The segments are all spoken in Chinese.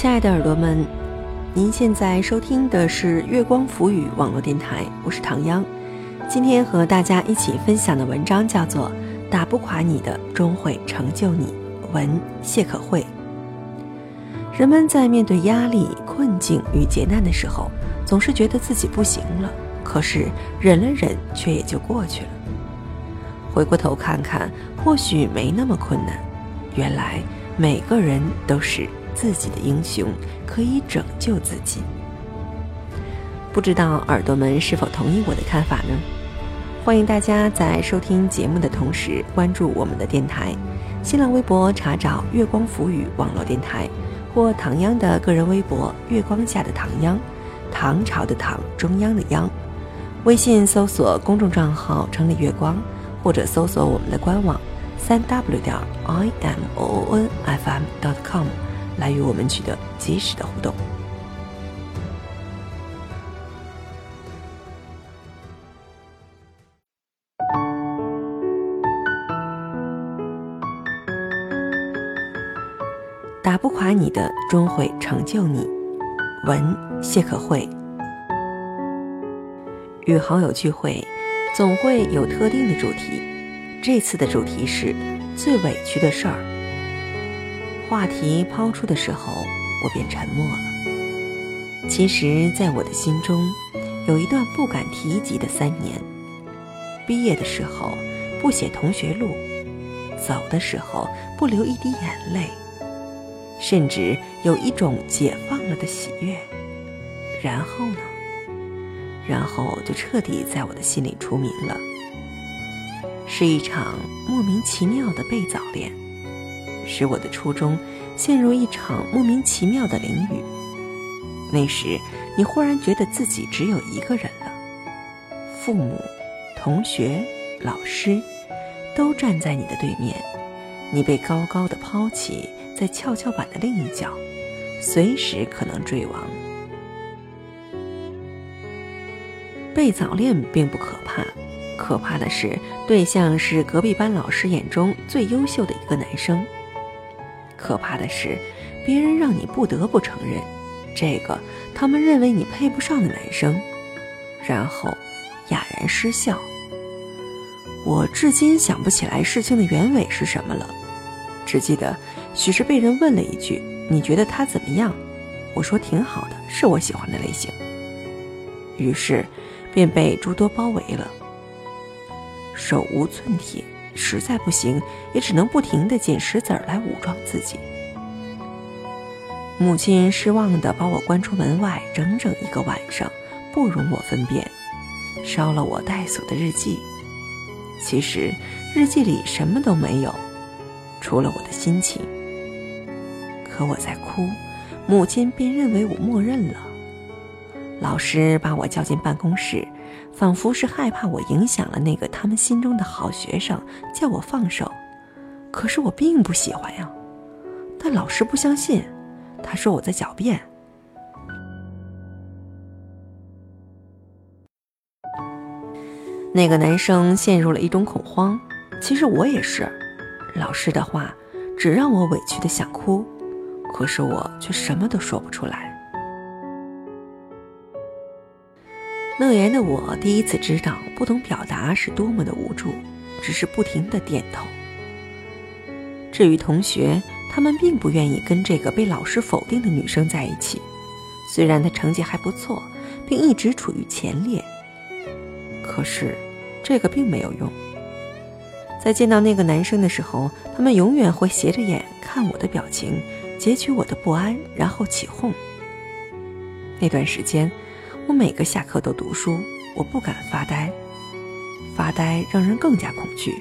亲爱的耳朵们，您现在收听的是月光浮语网络电台，我是唐央。今天和大家一起分享的文章叫做《打不垮你的，终会成就你》，文谢可慧。人们在面对压力、困境与劫难的时候，总是觉得自己不行了，可是忍了忍，却也就过去了。回过头看看，或许没那么困难。原来每个人都是自己的英雄，可以拯救自己。不知道耳朵们是否同意我的看法呢？欢迎大家在收听节目的同时关注我们的电台，新浪微博查找“月光浮语”网络电台，或唐央的个人微博“月光下的唐央”，唐朝的唐，中央的央。微信搜索公众账号“城里月光”。或者搜索我们的官网三 w 点 i m o o n f m dot com 来与我们取得及时的互动。打不垮你的，终会成就你。文谢可慧。与好友聚会。总会有特定的主题，这次的主题是最委屈的事儿。话题抛出的时候，我便沉默了。其实，在我的心中，有一段不敢提及的三年。毕业的时候不写同学录，走的时候不流一滴眼泪，甚至有一种解放了的喜悦。然后呢？然后就彻底在我的心里出名了，是一场莫名其妙的被早恋，使我的初中陷入一场莫名其妙的淋雨。那时，你忽然觉得自己只有一个人了，父母、同学、老师，都站在你的对面，你被高高的抛弃在跷跷板的另一角，随时可能坠亡。被早恋并不可怕，可怕的是对象是隔壁班老师眼中最优秀的一个男生。可怕的是，别人让你不得不承认这个他们认为你配不上的男生，然后哑然失笑。我至今想不起来事情的原委是什么了，只记得许是被人问了一句：“你觉得他怎么样？”我说：“挺好的，是我喜欢的类型。”于是。便被诸多包围了，手无寸铁，实在不行，也只能不停地捡石子儿来武装自己。母亲失望地把我关出门外，整整一个晚上，不容我分辨，烧了我带锁的日记。其实日记里什么都没有，除了我的心情。可我在哭，母亲便认为我默认了。老师把我叫进办公室，仿佛是害怕我影响了那个他们心中的好学生，叫我放手。可是我并不喜欢呀。但老师不相信，他说我在狡辩。那个男生陷入了一种恐慌，其实我也是。老师的话只让我委屈的想哭，可是我却什么都说不出来。乐言的我第一次知道不懂表达是多么的无助，只是不停的点头。至于同学，他们并不愿意跟这个被老师否定的女生在一起，虽然她成绩还不错，并一直处于前列。可是，这个并没有用。在见到那个男生的时候，他们永远会斜着眼看我的表情，截取我的不安，然后起哄。那段时间。我每个下课都读书，我不敢发呆，发呆让人更加恐惧。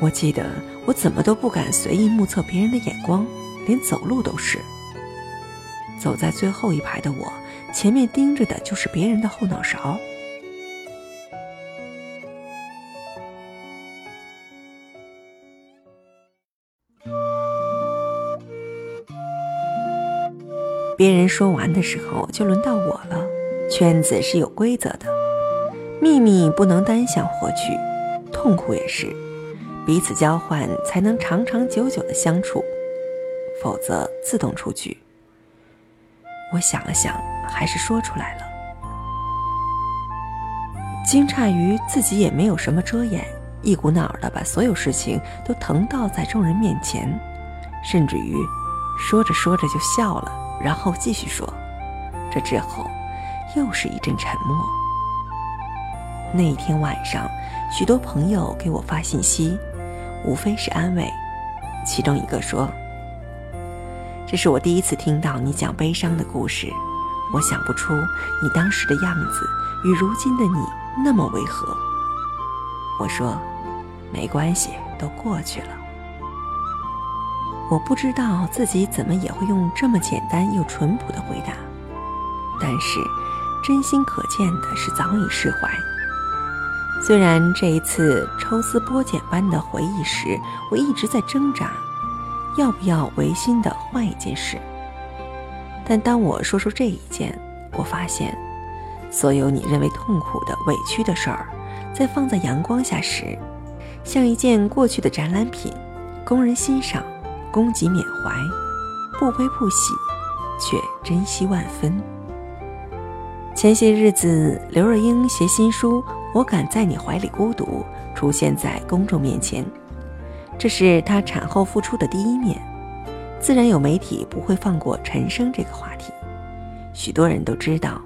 我记得我怎么都不敢随意目测别人的眼光，连走路都是。走在最后一排的我，前面盯着的就是别人的后脑勺。别人说完的时候，就轮到我了。圈子是有规则的，秘密不能单向获取，痛苦也是，彼此交换才能长长久久的相处，否则自动出局。我想了想，还是说出来了。惊诧于自己也没有什么遮掩，一股脑儿的把所有事情都腾到在众人面前，甚至于说着说着就笑了，然后继续说。这之后，又是一阵沉默。那一天晚上，许多朋友给我发信息，无非是安慰。其中一个说：“这是我第一次听到你讲悲伤的故事，我想不出你当时的样子与如今的你。”那么违和，我说，没关系，都过去了。我不知道自己怎么也会用这么简单又淳朴的回答，但是真心可见的是早已释怀。虽然这一次抽丝剥茧般的回忆时，我一直在挣扎，要不要违心的换一件事，但当我说出这一件，我发现。所有你认为痛苦的、委屈的事儿，在放在阳光下时，像一件过去的展览品，供人欣赏，供给缅怀，不悲不喜，却珍惜万分。前些日子，刘若英携新书《我敢在你怀里孤独》出现在公众面前，这是她产后复出的第一面，自然有媒体不会放过陈升这个话题。许多人都知道。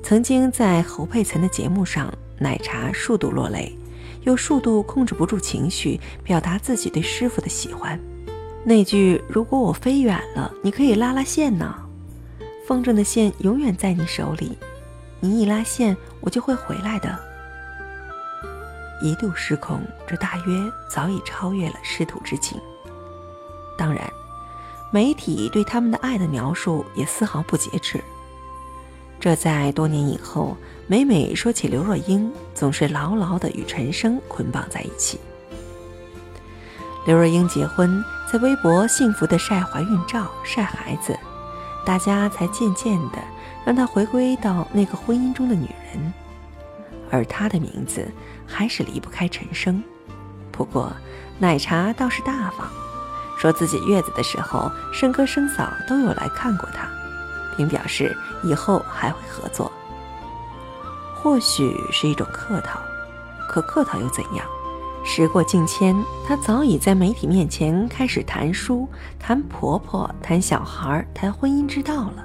曾经在侯佩岑的节目上，奶茶数度落泪，又数度控制不住情绪，表达自己对师傅的喜欢。那句“如果我飞远了，你可以拉拉线呢”，风筝的线永远在你手里，你一拉线，我就会回来的。一度失控，这大约早已超越了师徒之情。当然，媒体对他们的爱的描述也丝毫不节制。这在多年以后，每每说起刘若英，总是牢牢的与陈升捆绑在一起。刘若英结婚，在微博幸福地晒怀孕照、晒孩子，大家才渐渐地让她回归到那个婚姻中的女人，而她的名字还是离不开陈升。不过，奶茶倒是大方，说自己月子的时候，生哥生嫂都有来看过她。并表示以后还会合作，或许是一种客套，可客套又怎样？时过境迁，她早已在媒体面前开始谈书、谈婆婆、谈小孩、谈婚姻之道了。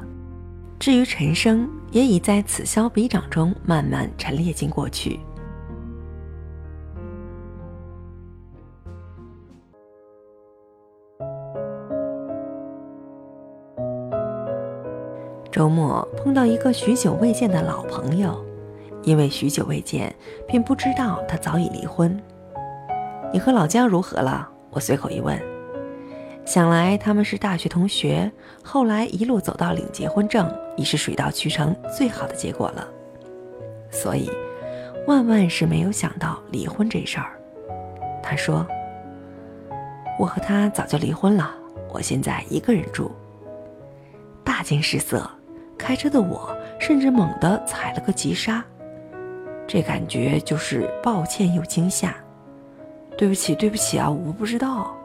至于陈升，也已在此消彼长中慢慢陈列进过去。周末碰到一个许久未见的老朋友，因为许久未见，便不知道他早已离婚。你和老姜如何了？我随口一问，想来他们是大学同学，后来一路走到领结婚证，已是水到渠成，最好的结果了。所以，万万是没有想到离婚这事儿。他说：“我和他早就离婚了，我现在一个人住。”大惊失色。开车的我甚至猛地踩了个急刹，这感觉就是抱歉又惊吓。对不起，对不起啊，我不知道。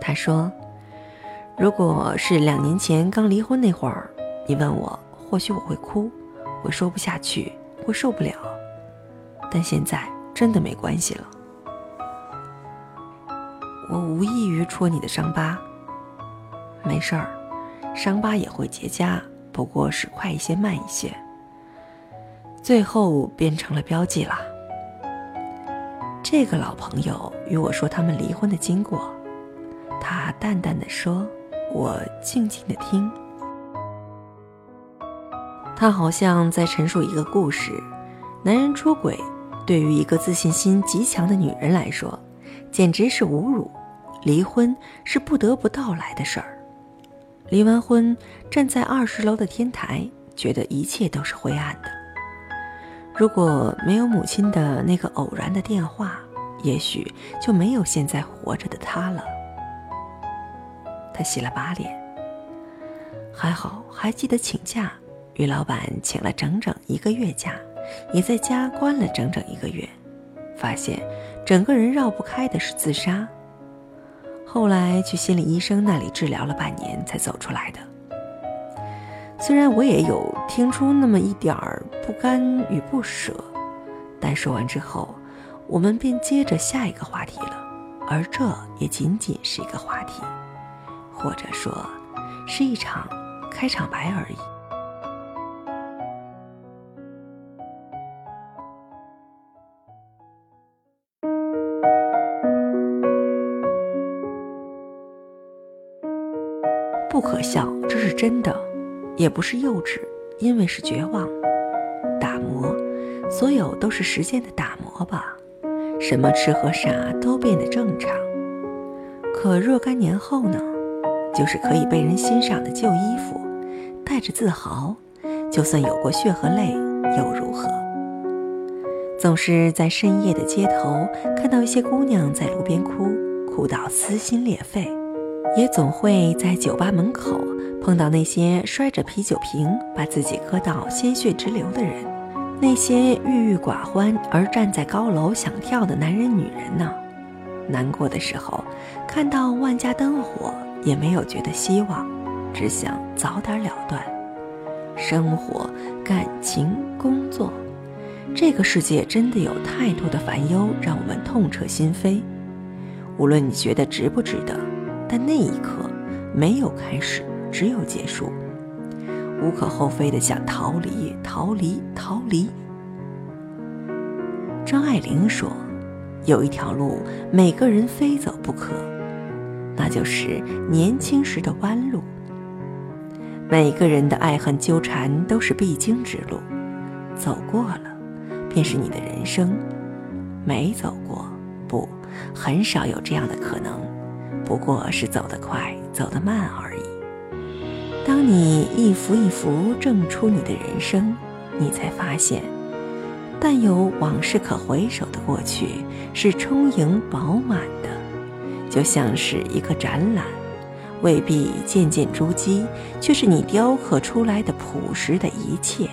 他说：“如果是两年前刚离婚那会儿，你问我，或许我会哭，会说不下去，会受不了。但现在真的没关系了。我无异于戳你的伤疤，没事儿。”伤疤也会结痂，不过是快一些、慢一些，最后变成了标记了。这个老朋友与我说他们离婚的经过，他淡淡的说，我静静的听。他好像在陈述一个故事：男人出轨，对于一个自信心极强的女人来说，简直是侮辱；离婚是不得不到来的事儿。离完婚，站在二十楼的天台，觉得一切都是灰暗的。如果没有母亲的那个偶然的电话，也许就没有现在活着的他了。他洗了把脸，还好还记得请假，于老板请了整整一个月假，也在家关了整整一个月，发现整个人绕不开的是自杀。后来去心理医生那里治疗了半年，才走出来的。虽然我也有听出那么一点儿不甘与不舍，但说完之后，我们便接着下一个话题了，而这也仅仅是一个话题，或者说，是一场开场白而已。不可笑，这是真的，也不是幼稚，因为是绝望。打磨，所有都是时间的打磨吧。什么吃和傻都变得正常。可若干年后呢？就是可以被人欣赏的旧衣服，带着自豪，就算有过血和泪又如何？总是在深夜的街头看到一些姑娘在路边哭，哭到撕心裂肺。也总会在酒吧门口碰到那些摔着啤酒瓶把自己磕到鲜血直流的人，那些郁郁寡欢而站在高楼想跳的男人女人呢？难过的时候，看到万家灯火也没有觉得希望，只想早点了断。生活、感情、工作，这个世界真的有太多的烦忧让我们痛彻心扉。无论你觉得值不值得。但那一刻，没有开始，只有结束。无可厚非的想逃离，逃离，逃离。张爱玲说：“有一条路，每个人非走不可，那就是年轻时的弯路。每个人的爱恨纠缠都是必经之路，走过了，便是你的人生；没走过，不，很少有这样的可能。”不过是走得快，走得慢而已。当你一幅一幅正出你的人生，你才发现，但有往事可回首的过去是充盈饱满的，就像是一个展览，未必件件珠玑，却是你雕刻出来的朴实的一切。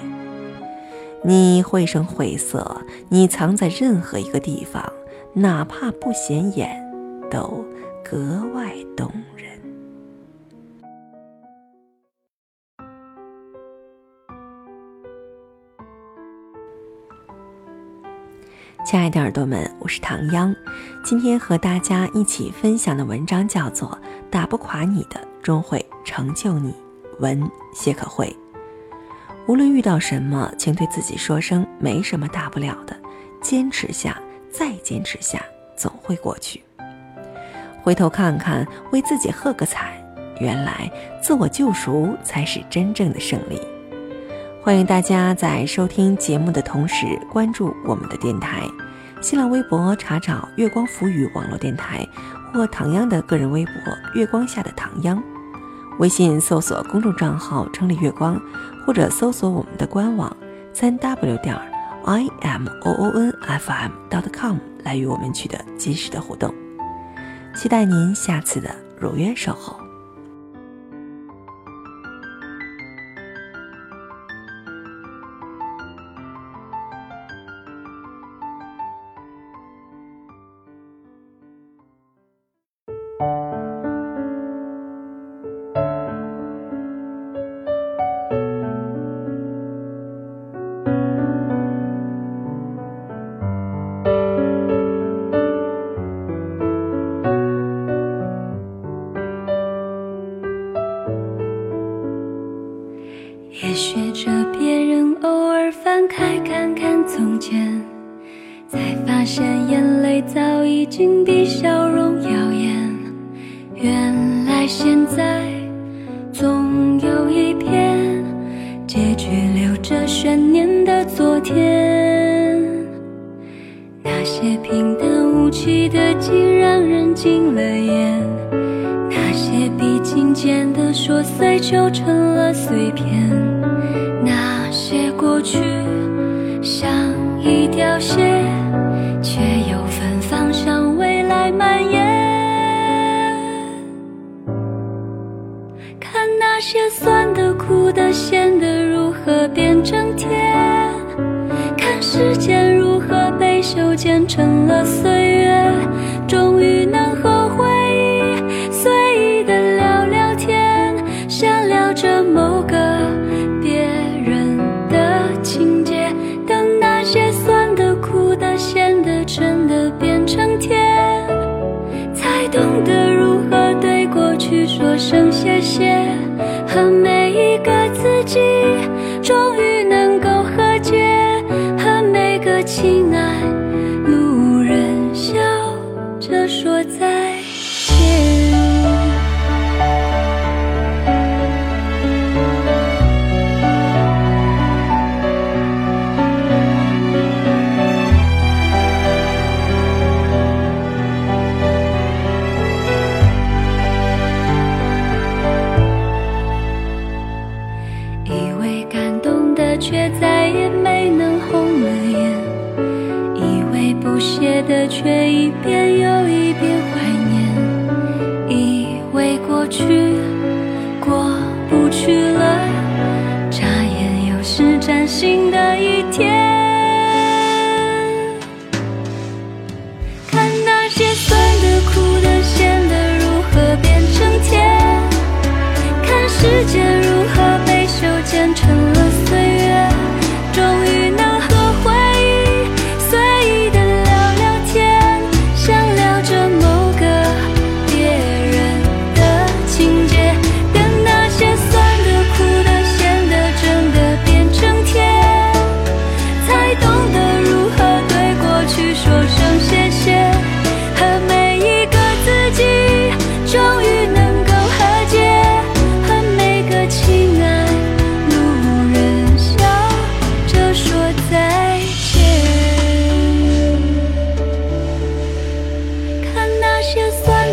你绘声绘色，你藏在任何一个地方，哪怕不显眼，都。格外动人，亲爱的耳朵们，我是唐央。今天和大家一起分享的文章叫做《打不垮你的，终会成就你》。文谢可慧。无论遇到什么，请对自己说声没什么大不了的，坚持下，再坚持下，总会过去。回头看看，为自己喝个彩。原来自我救赎才是真正的胜利。欢迎大家在收听节目的同时关注我们的电台，新浪微博查找“月光浮语”网络电台或唐央的个人微博“月光下的唐央”，微信搜索公众账号“城里月光”，或者搜索我们的官网三 w 点 i m o o n f m dot com 来与我们取得及时的互动。期待您下次的如约守候。看看从前，才发现眼泪早已经比笑容耀眼。原来现在总有一天结局留着悬念的昨天，那些平淡无奇的竟让人惊了眼，那些笔尖间的琐碎就成了碎片。那些过去凋谢，却又芬芳向未来蔓延。看那些酸的、苦的、咸的如何变成甜，看时间如何被修剪成了岁月，说声谢谢和美却再也没能红了眼；以为不屑的，却一遍又一遍怀念；以为过去过不去了，眨眼又是崭新的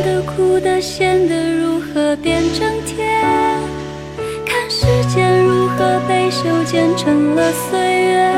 的、苦的、咸的如何变成甜。看时间如何被修剪成了岁月，